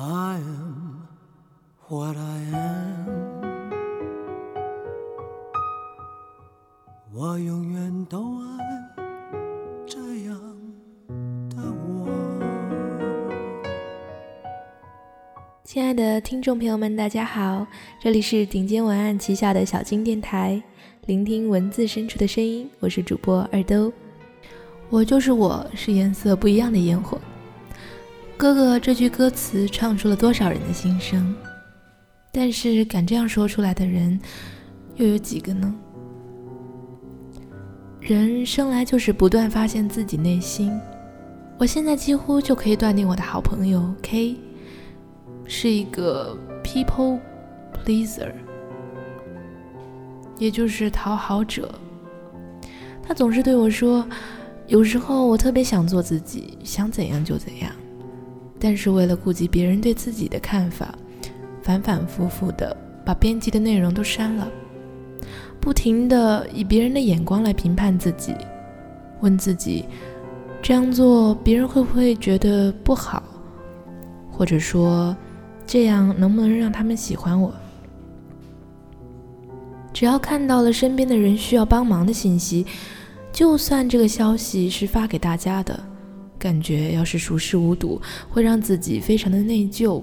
I am what I am。我永远都爱这样的我。亲爱的听众朋友们，大家好，这里是顶尖文案旗下的小金电台，聆听文字深处的声音，我是主播二兜。我就是我，是颜色不一样的烟火。哥哥这句歌词唱出了多少人的心声？但是敢这样说出来的人，又有几个呢？人生来就是不断发现自己内心。我现在几乎就可以断定，我的好朋友 K 是一个 people pleaser，也就是讨好者。他总是对我说，有时候我特别想做自己，想怎样就怎样。但是为了顾及别人对自己的看法，反反复复的把编辑的内容都删了，不停的以别人的眼光来评判自己，问自己这样做别人会不会觉得不好，或者说这样能不能让他们喜欢我？只要看到了身边的人需要帮忙的信息，就算这个消息是发给大家的。感觉要是熟视无睹，会让自己非常的内疚，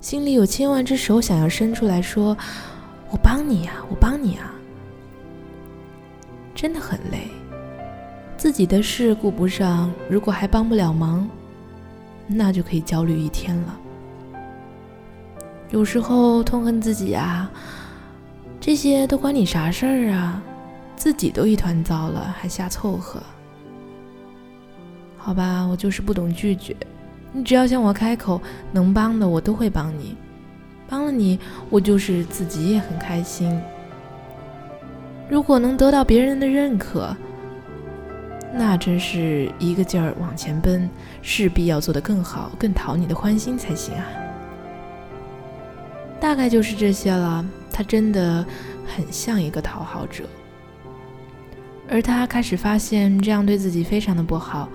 心里有千万只手想要伸出来说：“我帮你呀，我帮你啊！”真的很累，自己的事顾不上，如果还帮不了忙，那就可以焦虑一天了。有时候痛恨自己啊，这些都关你啥事儿啊？自己都一团糟了，还瞎凑合。好吧，我就是不懂拒绝。你只要向我开口，能帮的我都会帮你。帮了你，我就是自己也很开心。如果能得到别人的认可，那真是一个劲儿往前奔，势必要做得更好，更讨你的欢心才行啊。大概就是这些了。他真的很像一个讨好者，而他开始发现这样对自己非常的不好。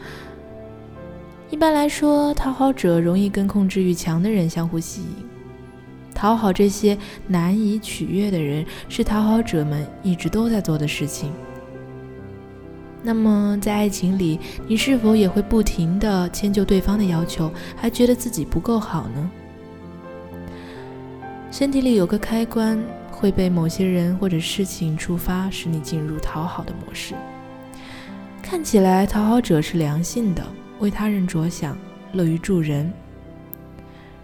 一般来说，讨好者容易跟控制欲强的人相互吸引。讨好这些难以取悦的人，是讨好者们一直都在做的事情。那么，在爱情里，你是否也会不停地迁就对方的要求，还觉得自己不够好呢？身体里有个开关，会被某些人或者事情触发，使你进入讨好的模式。看起来，讨好者是良性的。为他人着想，乐于助人，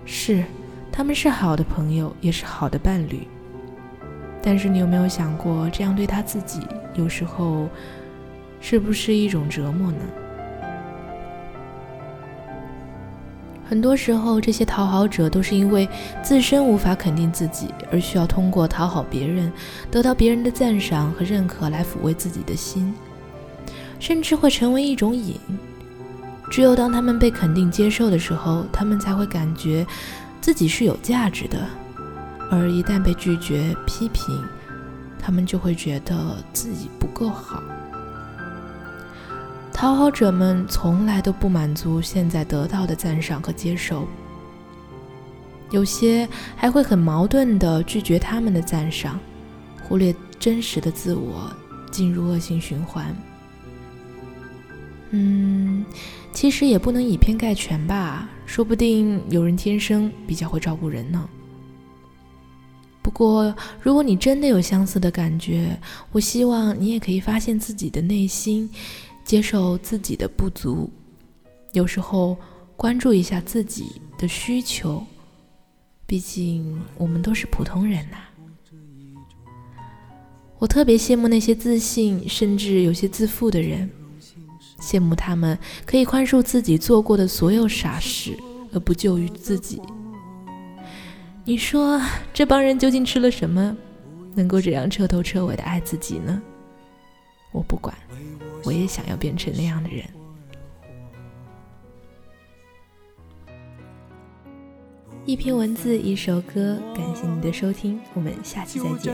是，他们是好的朋友，也是好的伴侣。但是你有没有想过，这样对他自己，有时候是不是一种折磨呢？很多时候，这些讨好者都是因为自身无法肯定自己，而需要通过讨好别人，得到别人的赞赏和认可来抚慰自己的心，甚至会成为一种瘾。只有当他们被肯定接受的时候，他们才会感觉自己是有价值的；而一旦被拒绝、批评，他们就会觉得自己不够好。讨好者们从来都不满足现在得到的赞赏和接受，有些还会很矛盾地拒绝他们的赞赏，忽略真实的自我，进入恶性循环。嗯。其实也不能以偏概全吧，说不定有人天生比较会照顾人呢。不过，如果你真的有相似的感觉，我希望你也可以发现自己的内心，接受自己的不足。有时候关注一下自己的需求，毕竟我们都是普通人呐。我特别羡慕那些自信，甚至有些自负的人。羡慕他们可以宽恕自己做过的所有傻事，而不救于自己。你说这帮人究竟吃了什么，能够这样彻头彻尾的爱自己呢？我不管，我也想要变成那样的人。一篇文字，一首歌，感谢你的收听，我们下期再见。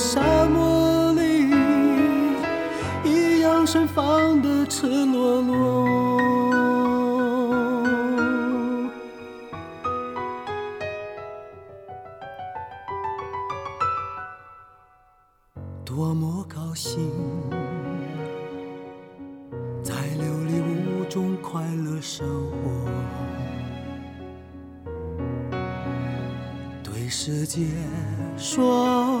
沙漠里，一样盛放的赤裸裸。多么高兴，在琉璃屋中快乐生活。对世界说，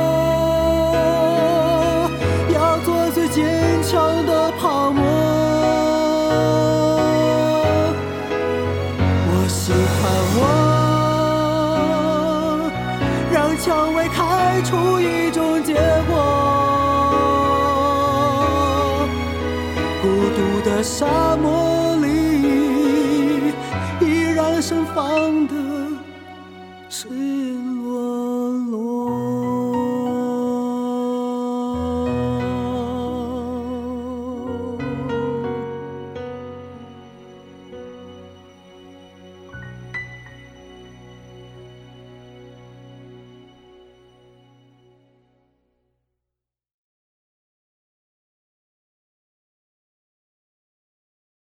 蔷薇开出一种结果。孤独的沙漠里，依然盛放的赤裸裸